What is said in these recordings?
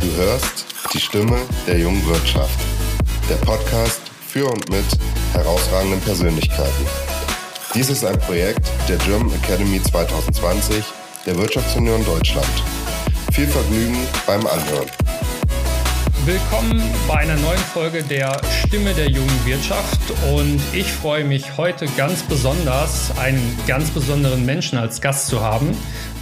Du hörst die Stimme der jungen Wirtschaft. Der Podcast für und mit herausragenden Persönlichkeiten. Dies ist ein Projekt der German Academy 2020 der Wirtschaftsunion Deutschland. Viel Vergnügen beim Anhören. Willkommen bei einer neuen Folge der Stimme der jungen Wirtschaft und ich freue mich heute ganz besonders, einen ganz besonderen Menschen als Gast zu haben.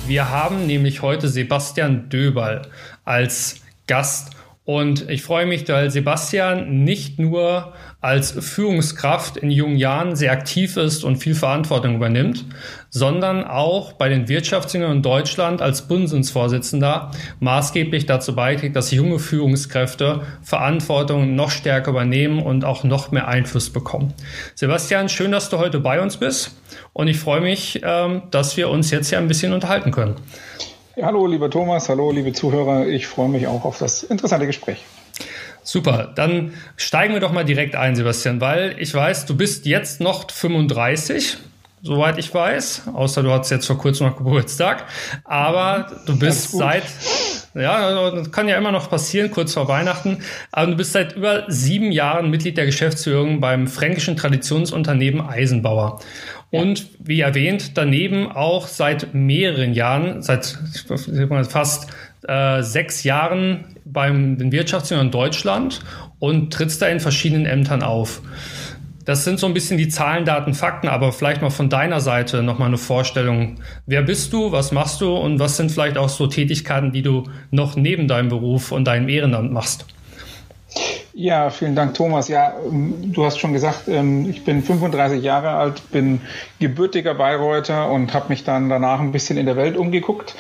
Wir haben nämlich heute Sebastian Döberl als Gast. Und ich freue mich, weil Sebastian nicht nur als Führungskraft in jungen Jahren sehr aktiv ist und viel Verantwortung übernimmt, sondern auch bei den Wirtschaftsjüngern in Deutschland als Bundesvorsitzender maßgeblich dazu beiträgt, dass junge Führungskräfte Verantwortung noch stärker übernehmen und auch noch mehr Einfluss bekommen. Sebastian, schön, dass du heute bei uns bist und ich freue mich, ähm, dass wir uns jetzt hier ein bisschen unterhalten können. Ja, hallo, lieber Thomas, hallo, liebe Zuhörer. Ich freue mich auch auf das interessante Gespräch. Super, dann steigen wir doch mal direkt ein, Sebastian, weil ich weiß, du bist jetzt noch 35, soweit ich weiß, außer du hattest jetzt vor kurzem noch Geburtstag, aber du bist seit, ja, das kann ja immer noch passieren, kurz vor Weihnachten, aber du bist seit über sieben Jahren Mitglied der Geschäftsführung beim fränkischen Traditionsunternehmen Eisenbauer. Und wie erwähnt, daneben auch seit mehreren Jahren, seit fast äh, sechs Jahren beim den Wirtschaftsjüngern Deutschland und trittst da in verschiedenen Ämtern auf. Das sind so ein bisschen die Zahlen, Daten, Fakten, aber vielleicht mal von deiner Seite nochmal eine Vorstellung. Wer bist du, was machst du und was sind vielleicht auch so Tätigkeiten, die du noch neben deinem Beruf und deinem Ehrenamt machst? Ja, vielen Dank, Thomas. Ja, ähm, du hast schon gesagt, ähm, ich bin 35 Jahre alt, bin gebürtiger Bayreuther und habe mich dann danach ein bisschen in der Welt umgeguckt.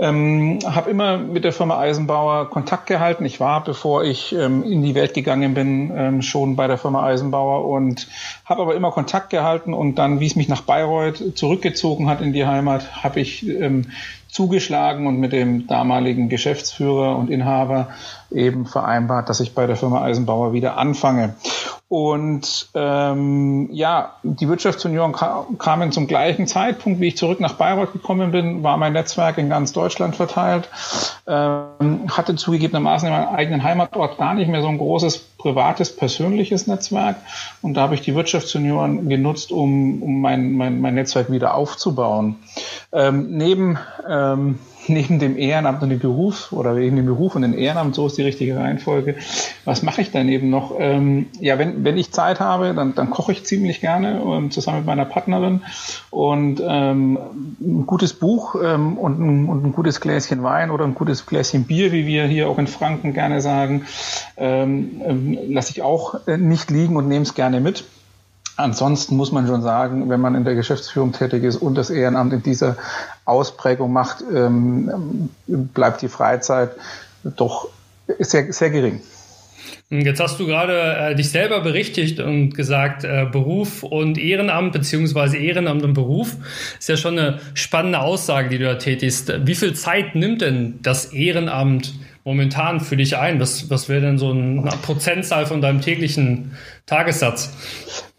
Ähm, habe immer mit der Firma Eisenbauer Kontakt gehalten. Ich war, bevor ich ähm, in die Welt gegangen bin, ähm, schon bei der Firma Eisenbauer und habe aber immer Kontakt gehalten. Und dann, wie es mich nach Bayreuth zurückgezogen hat in die Heimat, habe ich ähm, zugeschlagen und mit dem damaligen Geschäftsführer und Inhaber eben vereinbart, dass ich bei der Firma Eisenbauer wieder anfange. Und ähm, ja, die Wirtschaftsunion kam, kamen zum gleichen Zeitpunkt, wie ich zurück nach Bayreuth gekommen bin, war mein Netzwerk in ganz Deutschland verteilt, ähm, hatte zugegebenermaßen in meinem eigenen Heimatort gar nicht mehr so ein großes privates, persönliches Netzwerk. Und da habe ich die Wirtschaftsunion genutzt, um, um mein, mein, mein Netzwerk wieder aufzubauen. Ähm, neben ähm, neben dem Ehrenamt und dem Beruf oder neben dem Beruf und dem Ehrenamt, so ist die richtige Reihenfolge. Was mache ich daneben noch? Ähm, ja, wenn, wenn ich Zeit habe, dann, dann koche ich ziemlich gerne ähm, zusammen mit meiner Partnerin und ähm, ein gutes Buch ähm, und, ein, und ein gutes Gläschen Wein oder ein gutes Gläschen Bier, wie wir hier auch in Franken gerne sagen, ähm, ähm, lasse ich auch äh, nicht liegen und nehme es gerne mit. Ansonsten muss man schon sagen, wenn man in der Geschäftsführung tätig ist und das Ehrenamt in dieser Ausprägung macht, ähm, bleibt die Freizeit doch sehr, sehr gering. Jetzt hast du gerade äh, dich selber berichtigt und gesagt, äh, Beruf und Ehrenamt beziehungsweise Ehrenamt und Beruf ist ja schon eine spannende Aussage, die du da tätigst. Wie viel Zeit nimmt denn das Ehrenamt momentan für dich ein? Was, was wäre denn so eine Prozentzahl von deinem täglichen Tagessatz?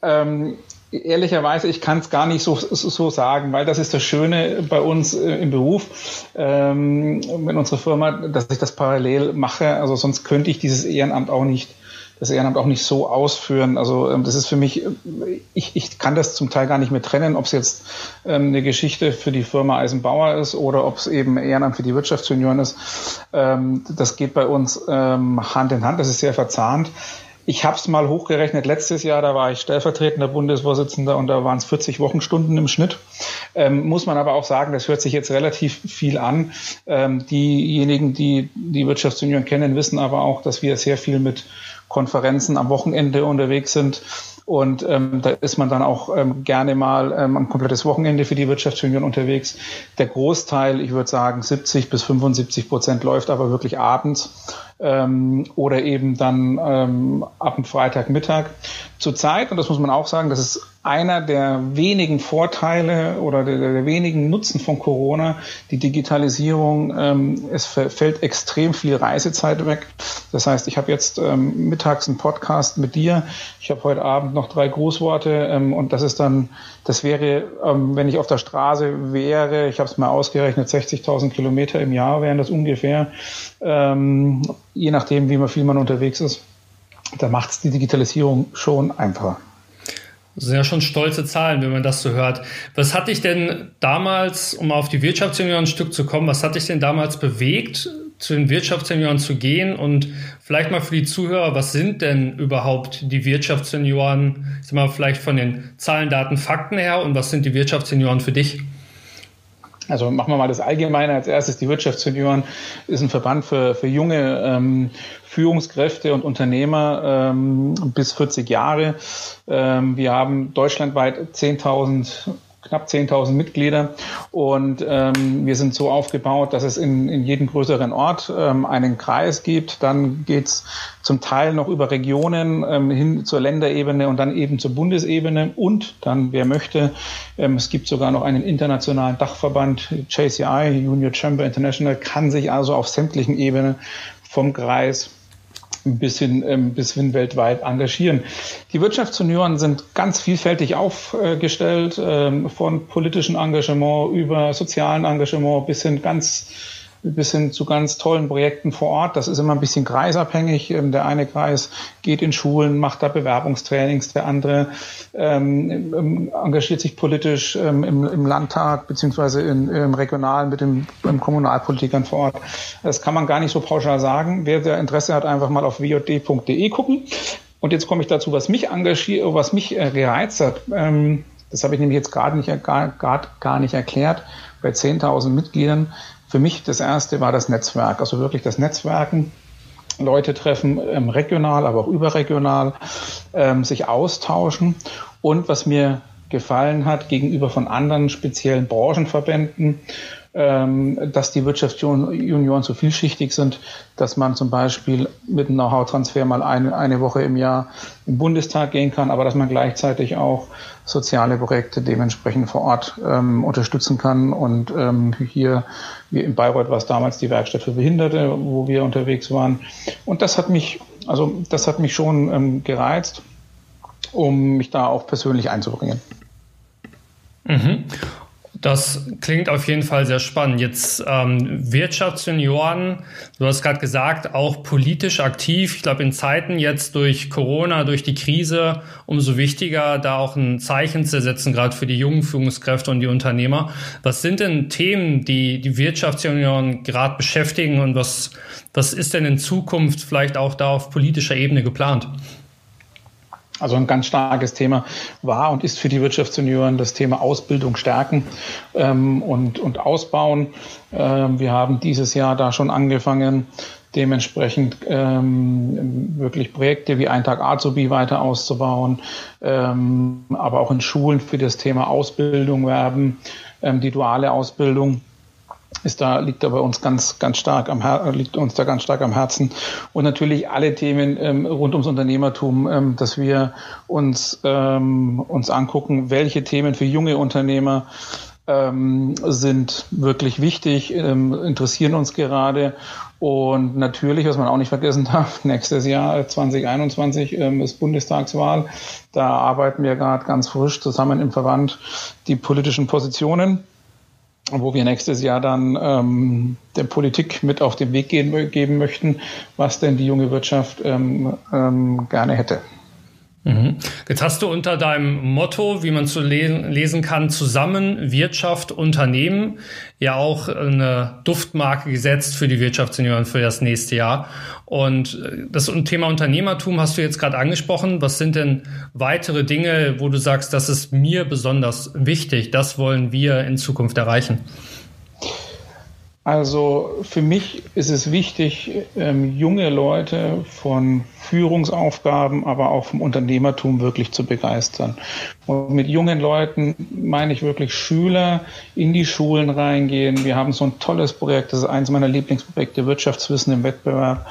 Ähm, ehrlicherweise, ich kann es gar nicht so, so sagen, weil das ist das Schöne bei uns äh, im Beruf, ähm, in unserer Firma, dass ich das parallel mache. Also sonst könnte ich dieses Ehrenamt auch nicht das Ehrenamt auch nicht so ausführen. Also ähm, das ist für mich, ich, ich kann das zum Teil gar nicht mehr trennen, ob es jetzt ähm, eine Geschichte für die Firma Eisenbauer ist oder ob es eben Ehrenamt für die Wirtschaftsunion ist. Ähm, das geht bei uns ähm, Hand in Hand, das ist sehr verzahnt. Ich habe es mal hochgerechnet letztes Jahr, da war ich stellvertretender Bundesvorsitzender und da waren es 40 Wochenstunden im Schnitt. Ähm, muss man aber auch sagen, das hört sich jetzt relativ viel an. Ähm, diejenigen, die die Wirtschaftsunion kennen, wissen aber auch, dass wir sehr viel mit Konferenzen am Wochenende unterwegs sind. Und ähm, da ist man dann auch ähm, gerne mal ähm, ein komplettes Wochenende für die Wirtschaftsunion unterwegs. Der Großteil, ich würde sagen 70 bis 75 Prozent läuft aber wirklich abends ähm, oder eben dann ähm, ab dem Freitagmittag. zurzeit, und das muss man auch sagen, das ist einer der wenigen Vorteile oder der, der wenigen Nutzen von Corona, die Digitalisierung. Ähm, es fällt extrem viel Reisezeit weg. Das heißt, ich habe jetzt ähm, mittags einen Podcast mit dir. Ich habe heute Abend noch drei Grußworte ähm, und das ist dann, das wäre, ähm, wenn ich auf der Straße wäre, ich habe es mal ausgerechnet, 60.000 Kilometer im Jahr wären das ungefähr, ähm, je nachdem, wie viel man unterwegs ist. Da macht es die Digitalisierung schon einfacher. Das sind ja schon stolze Zahlen, wenn man das so hört. Was hat dich denn damals, um auf die Wirtschaftsunion ein Stück zu kommen, was hat dich denn damals bewegt, zu den Wirtschaftssenioren zu gehen? Und vielleicht mal für die Zuhörer, was sind denn überhaupt die Wirtschaftssenioren? Ich sag mal, vielleicht von den Zahlen, Daten, Fakten her und was sind die Wirtschaftssenioren für dich? Also machen wir mal das Allgemeine als erstes. Die Wirtschaftssenioren ist ein Verband für, für junge ähm, Führungskräfte und Unternehmer ähm, bis 40 Jahre. Ähm, wir haben deutschlandweit 10.000 knapp 10.000 Mitglieder und ähm, wir sind so aufgebaut, dass es in, in jedem größeren Ort ähm, einen Kreis gibt. Dann geht's zum Teil noch über Regionen ähm, hin zur Länderebene und dann eben zur Bundesebene und dann, wer möchte, ähm, es gibt sogar noch einen internationalen Dachverband, JCI, Junior Chamber International, kann sich also auf sämtlichen Ebenen vom Kreis bis hin, ähm, bis hin weltweit engagieren. Die Wirtschaftsjunioren sind ganz vielfältig aufgestellt, ähm, von politischem Engagement über sozialen Engagement bis hin ganz bis hin zu ganz tollen Projekten vor Ort. Das ist immer ein bisschen kreisabhängig. Ähm, der eine Kreis geht in Schulen, macht da Bewerbungstrainings, der andere ähm, ähm engagiert sich politisch ähm, im, im, Landtag beziehungsweise in, im Regionalen mit den Kommunalpolitikern vor Ort. Das kann man gar nicht so pauschal sagen. Wer der Interesse hat, einfach mal auf wjd.de gucken. Und jetzt komme ich dazu, was mich engagiert, was mich äh, gereizt hat. Ähm, das habe ich nämlich jetzt gerade nicht, gar, gar, gar nicht erklärt. Bei 10.000 Mitgliedern für mich das erste war das Netzwerk, also wirklich das Netzwerken. Leute treffen, ähm, regional, aber auch überregional, ähm, sich austauschen. Und was mir gefallen hat gegenüber von anderen speziellen Branchenverbänden, dass die Wirtschaftsjunioren so vielschichtig sind, dass man zum Beispiel mit einem Know-how-Transfer mal eine, eine Woche im Jahr im Bundestag gehen kann, aber dass man gleichzeitig auch soziale Projekte dementsprechend vor Ort ähm, unterstützen kann. Und ähm, hier, wie in Bayreuth war es damals die Werkstatt für Behinderte, wo wir unterwegs waren. Und das hat mich, also das hat mich schon ähm, gereizt, um mich da auch persönlich einzubringen. Mhm. Das klingt auf jeden Fall sehr spannend. Jetzt ähm, Wirtschaftssenioren, du hast gerade gesagt, auch politisch aktiv. Ich glaube, in Zeiten jetzt durch Corona, durch die Krise, umso wichtiger, da auch ein Zeichen zu setzen, gerade für die jungen Führungskräfte und die Unternehmer. Was sind denn Themen, die die Wirtschaftssenioren gerade beschäftigen und was, was ist denn in Zukunft vielleicht auch da auf politischer Ebene geplant? Also ein ganz starkes Thema war und ist für die Wirtschaftssenioren das Thema Ausbildung stärken ähm, und, und ausbauen. Ähm, wir haben dieses Jahr da schon angefangen, dementsprechend ähm, wirklich Projekte wie ein Tag Azubi weiter auszubauen, ähm, aber auch in Schulen für das Thema Ausbildung werben, ähm, die duale Ausbildung ist da, liegt da bei uns ganz, ganz stark am Her liegt uns da ganz stark am Herzen. Und natürlich alle Themen ähm, rund ums Unternehmertum, ähm, dass wir uns, ähm, uns angucken, welche Themen für junge Unternehmer ähm, sind wirklich wichtig, ähm, interessieren uns gerade. Und natürlich, was man auch nicht vergessen darf, nächstes Jahr 2021 ähm, ist Bundestagswahl. Da arbeiten wir gerade ganz frisch zusammen im Verband die politischen Positionen wo wir nächstes Jahr dann ähm, der Politik mit auf den Weg gehen, geben möchten, was denn die junge Wirtschaft ähm, ähm, gerne hätte. Mhm. Jetzt hast du unter deinem Motto, wie man zu lesen, kann, zusammen Wirtschaft, Unternehmen, ja auch eine Duftmarke gesetzt für die Wirtschaftssenioren für das nächste Jahr. Und äh, das Thema Unternehmertum hast du jetzt gerade angesprochen. Was sind denn weitere Dinge, wo du sagst, das ist mir besonders wichtig, das wollen wir in Zukunft erreichen? Also für mich ist es wichtig, ähm, junge Leute von Führungsaufgaben, aber auch vom Unternehmertum wirklich zu begeistern. Und mit jungen Leuten meine ich wirklich Schüler in die Schulen reingehen. Wir haben so ein tolles Projekt, das ist eins meiner Lieblingsprojekte, Wirtschaftswissen im Wettbewerb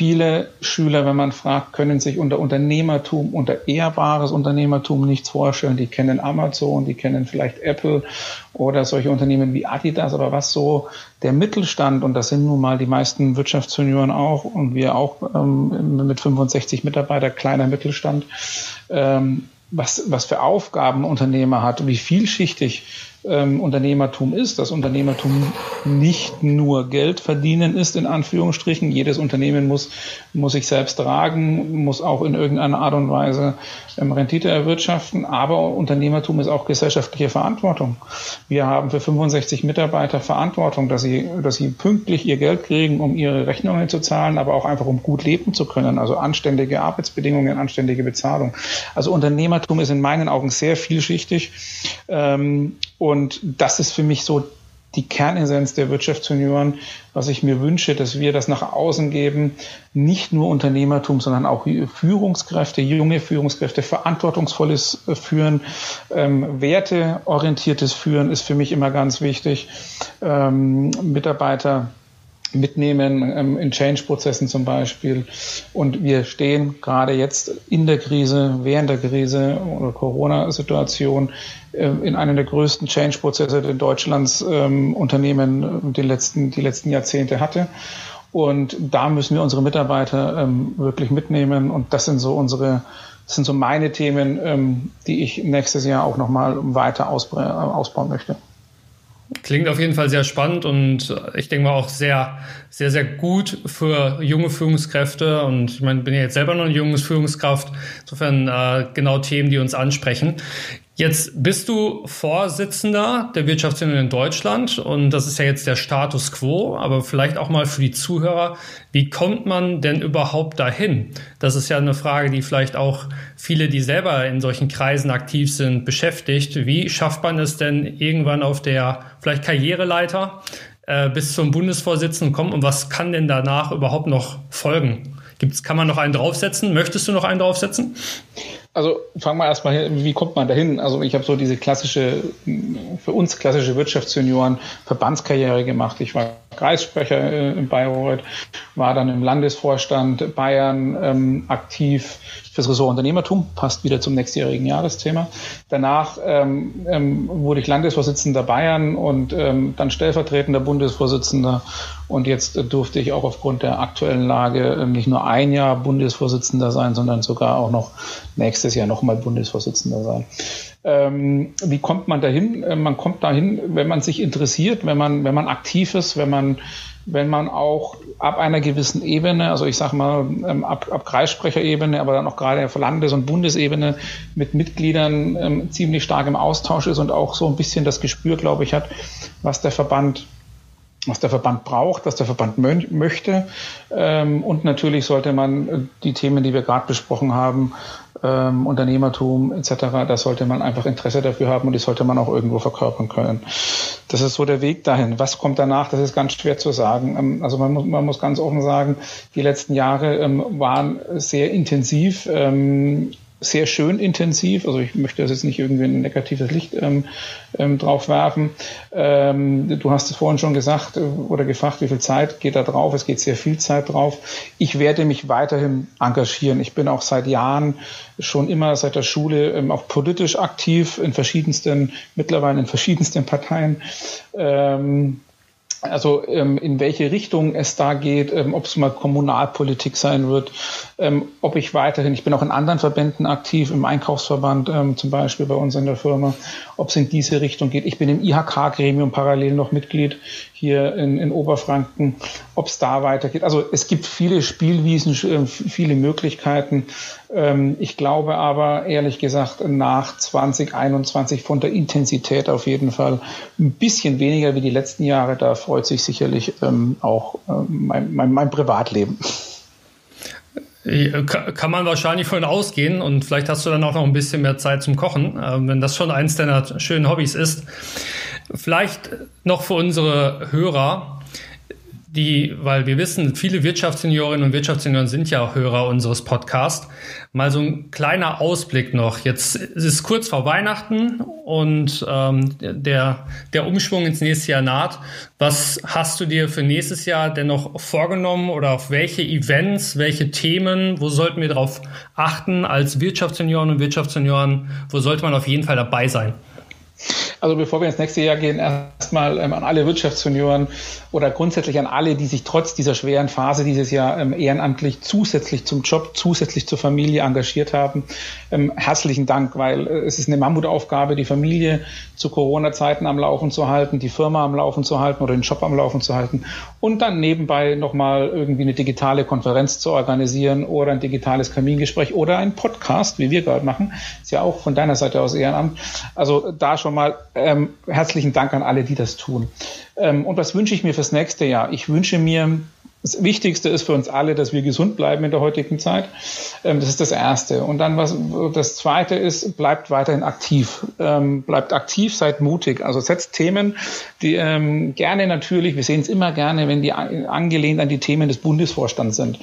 Viele Schüler, wenn man fragt, können sich unter Unternehmertum, unter ehrbares Unternehmertum nichts vorstellen. Die kennen Amazon, die kennen vielleicht Apple oder solche Unternehmen wie Adidas, aber was so der Mittelstand, und das sind nun mal die meisten Wirtschaftsjunioren auch und wir auch ähm, mit 65 Mitarbeiter, kleiner Mittelstand, ähm, was, was für Aufgaben Unternehmer hat, wie vielschichtig ähm, Unternehmertum ist, dass Unternehmertum nicht nur Geld verdienen ist, in Anführungsstrichen. Jedes Unternehmen muss, muss sich selbst tragen, muss auch in irgendeiner Art und Weise ähm, Rendite erwirtschaften. Aber Unternehmertum ist auch gesellschaftliche Verantwortung. Wir haben für 65 Mitarbeiter Verantwortung, dass sie, dass sie pünktlich ihr Geld kriegen, um ihre Rechnungen zu zahlen, aber auch einfach um gut leben zu können. Also anständige Arbeitsbedingungen, anständige Bezahlung. Also Unternehmertum ist in meinen Augen sehr vielschichtig. Ähm, und das ist für mich so die Kernessenz der Wirtschaftsjunioren, was ich mir wünsche, dass wir das nach außen geben, nicht nur Unternehmertum, sondern auch Führungskräfte, junge Führungskräfte, verantwortungsvolles Führen, ähm, werteorientiertes Führen ist für mich immer ganz wichtig. Ähm, Mitarbeiter mitnehmen ähm, in Change-Prozessen zum Beispiel. Und wir stehen gerade jetzt in der Krise, während der Krise oder Corona-Situation äh, in einem der größten Change-Prozesse, den Deutschlands ähm, Unternehmen die letzten, die letzten Jahrzehnte hatte. Und da müssen wir unsere Mitarbeiter ähm, wirklich mitnehmen. Und das sind so unsere, das sind so meine Themen, ähm, die ich nächstes Jahr auch nochmal weiter ausbauen möchte. Klingt auf jeden Fall sehr spannend und ich denke mal auch sehr, sehr, sehr gut für junge Führungskräfte. Und ich meine, bin ja jetzt selber noch eine junge Führungskraft. Insofern äh, genau Themen, die uns ansprechen. Jetzt bist du Vorsitzender der Wirtschaftsunion in Deutschland und das ist ja jetzt der Status quo, aber vielleicht auch mal für die Zuhörer, wie kommt man denn überhaupt dahin? Das ist ja eine Frage, die vielleicht auch viele, die selber in solchen Kreisen aktiv sind, beschäftigt. Wie schafft man es denn irgendwann auf der vielleicht Karriereleiter äh, bis zum Bundesvorsitzenden kommen und was kann denn danach überhaupt noch folgen? Gibt's, kann man noch einen draufsetzen? Möchtest du noch einen draufsetzen? Also fangen wir erstmal hin, wie kommt man dahin? Also ich habe so diese klassische, für uns klassische Wirtschaftsjunioren Verbandskarriere gemacht. Ich war Kreissprecher äh, in Bayreuth, war dann im Landesvorstand Bayern ähm, aktiv fürs Ressort Unternehmertum, passt wieder zum nächstjährigen Jahresthema. Danach ähm, ähm, wurde ich Landesvorsitzender Bayern und ähm, dann stellvertretender Bundesvorsitzender und jetzt durfte ich auch aufgrund der aktuellen Lage äh, nicht nur ein Jahr Bundesvorsitzender sein, sondern sogar auch noch nächstes Jahr nochmal Bundesvorsitzender sein. Ähm, wie kommt man dahin? Äh, man kommt dahin, wenn man sich interessiert, wenn man, wenn man aktiv ist, wenn man, wenn man auch ab einer gewissen Ebene, also ich sage mal ähm, ab, ab Kreissprecherebene, aber dann auch gerade auf Landes- und Bundesebene mit Mitgliedern ähm, ziemlich stark im Austausch ist und auch so ein bisschen das Gespür, glaube ich, hat, was der Verband was der Verband braucht, was der Verband möchte. Ähm, und natürlich sollte man äh, die Themen, die wir gerade besprochen haben, ähm, Unternehmertum etc., da sollte man einfach Interesse dafür haben und die sollte man auch irgendwo verkörpern können. Das ist so der Weg dahin. Was kommt danach? Das ist ganz schwer zu sagen. Ähm, also man muss, man muss ganz offen sagen, die letzten Jahre ähm, waren sehr intensiv. Ähm, sehr schön intensiv. Also ich möchte das jetzt nicht irgendwie ein negatives Licht ähm, ähm, drauf werfen. Ähm, du hast es vorhin schon gesagt äh, oder gefragt, wie viel Zeit geht da drauf? Es geht sehr viel Zeit drauf. Ich werde mich weiterhin engagieren. Ich bin auch seit Jahren schon immer seit der Schule ähm, auch politisch aktiv in verschiedensten, mittlerweile in verschiedensten Parteien. Ähm, also ähm, in welche Richtung es da geht, ähm, ob es mal Kommunalpolitik sein wird, ähm, ob ich weiterhin, ich bin auch in anderen Verbänden aktiv, im Einkaufsverband ähm, zum Beispiel bei uns in der Firma, ob es in diese Richtung geht. Ich bin im IHK-Gremium parallel noch Mitglied hier in, in Oberfranken, ob es da weitergeht. Also es gibt viele Spielwiesen, äh, viele Möglichkeiten. Ähm, ich glaube aber ehrlich gesagt nach 2021 von der Intensität auf jeden Fall ein bisschen weniger wie die letzten Jahre. Da freut sich sicherlich ähm, auch mein, mein, mein Privatleben. Kann man wahrscheinlich von ausgehen und vielleicht hast du dann auch noch ein bisschen mehr Zeit zum Kochen, wenn das schon eins deiner schönen Hobbys ist. Vielleicht noch für unsere Hörer. Die, weil wir wissen, viele Wirtschaftsseniorinnen und Wirtschaftsenioren sind ja Hörer unseres Podcasts. Mal so ein kleiner Ausblick noch. Jetzt ist kurz vor Weihnachten und ähm, der, der Umschwung ins nächste Jahr naht. Was hast du dir für nächstes Jahr denn noch vorgenommen oder auf welche Events, welche Themen, wo sollten wir darauf achten als Wirtschaftssenioren und Wirtschaftssenioren? Wo sollte man auf jeden Fall dabei sein? Also bevor wir ins nächste Jahr gehen, erstmal ähm, an alle Wirtschaftsjunioren oder grundsätzlich an alle, die sich trotz dieser schweren Phase dieses Jahr ähm, ehrenamtlich zusätzlich zum Job, zusätzlich zur Familie engagiert haben. Ähm, herzlichen Dank, weil äh, es ist eine Mammutaufgabe, die Familie zu Corona-Zeiten am Laufen zu halten, die Firma am Laufen zu halten oder den Job am Laufen zu halten und dann nebenbei nochmal irgendwie eine digitale Konferenz zu organisieren oder ein digitales Kamingespräch oder ein Podcast, wie wir gerade machen. Ist ja auch von deiner Seite aus Ehrenamt. Also da schon mal ähm, herzlichen Dank an alle, die das tun. Ähm, und was wünsche ich mir fürs nächste Jahr? Ich wünsche mir das Wichtigste ist für uns alle, dass wir gesund bleiben in der heutigen Zeit. Ähm, das ist das Erste. Und dann was, das Zweite ist, bleibt weiterhin aktiv. Ähm, bleibt aktiv, seid mutig. Also setzt Themen, die ähm, gerne natürlich, wir sehen es immer gerne, wenn die angelehnt an die Themen des Bundesvorstands sind.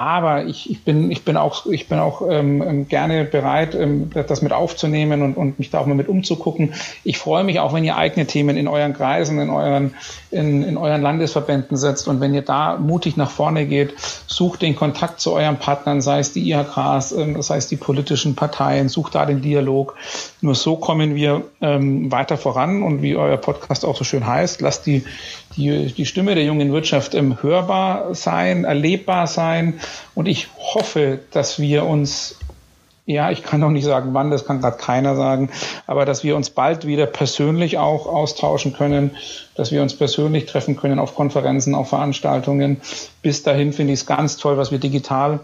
Aber ich, ich, bin, ich bin auch, ich bin auch ähm, ähm, gerne bereit, ähm, das mit aufzunehmen und, und mich da auch mal mit umzugucken. Ich freue mich auch, wenn ihr eigene Themen in euren Kreisen, in euren, in, in euren Landesverbänden setzt und wenn ihr da mutig nach vorne geht, sucht den Kontakt zu euren Partnern, sei es die IHKs, ähm, sei es die politischen Parteien, sucht da den Dialog. Nur so kommen wir ähm, weiter voran und wie euer Podcast auch so schön heißt, lasst die die, die Stimme der jungen Wirtschaft ähm, hörbar sein, erlebbar sein. Und ich hoffe, dass wir uns ja, ich kann noch nicht sagen, wann, das kann gerade keiner sagen, aber dass wir uns bald wieder persönlich auch austauschen können, dass wir uns persönlich treffen können auf Konferenzen, auf Veranstaltungen. Bis dahin finde ich es ganz toll, was wir digital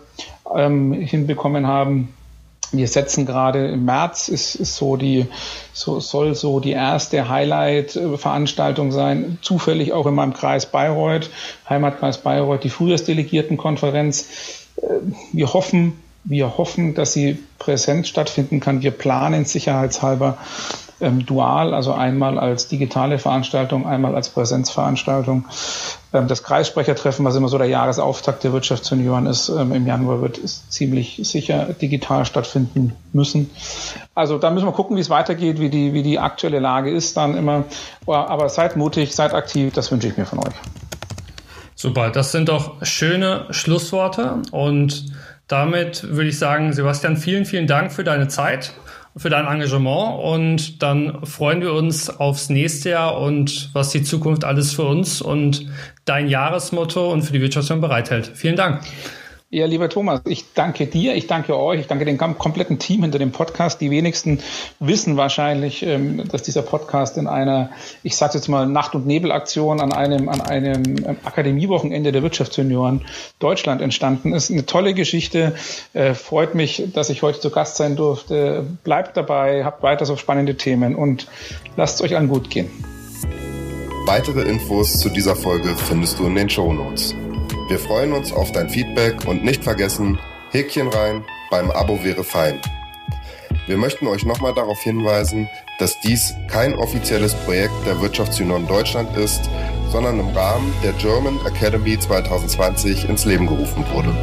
ähm, hinbekommen haben. Wir setzen gerade im März ist, ist so die so soll so die erste Highlight-Veranstaltung sein, zufällig auch in meinem Kreis Bayreuth, Heimatkreis Bayreuth, die Frühjahrsdelegiertenkonferenz. Äh, wir hoffen, wir hoffen, dass sie präsent stattfinden kann. Wir planen sicherheitshalber ähm, dual, also einmal als digitale Veranstaltung, einmal als Präsenzveranstaltung. Ähm, das Kreissprechertreffen, was immer so der Jahresauftakt der Wirtschaftssenioren ist, ähm, im Januar wird ist ziemlich sicher digital stattfinden müssen. Also da müssen wir gucken, wie es weitergeht, wie die, wie die aktuelle Lage ist dann immer. Aber seid mutig, seid aktiv, das wünsche ich mir von euch. Super, das sind doch schöne Schlussworte und damit würde ich sagen, Sebastian, vielen, vielen Dank für deine Zeit für dein Engagement und dann freuen wir uns aufs nächste Jahr und was die Zukunft alles für uns und dein Jahresmotto und für die Wirtschaft bereithält. Vielen Dank. Ja, lieber Thomas, ich danke dir, ich danke euch, ich danke dem kompletten Team hinter dem Podcast. Die wenigsten wissen wahrscheinlich, ähm, dass dieser Podcast in einer, ich sage jetzt mal, Nacht- und Nebelaktion an einem, an einem ähm, Akademiewochenende der Wirtschaftsjunioren Deutschland entstanden ist. Eine tolle Geschichte. Äh, freut mich, dass ich heute zu Gast sein durfte. Bleibt dabei, habt weiter so spannende Themen und lasst es euch allen gut gehen. Weitere Infos zu dieser Folge findest du in den Show Notes. Wir freuen uns auf dein Feedback und nicht vergessen, Häkchen rein, beim Abo wäre fein. Wir möchten euch nochmal darauf hinweisen, dass dies kein offizielles Projekt der Wirtschaftsunion Deutschland ist, sondern im Rahmen der German Academy 2020 ins Leben gerufen wurde.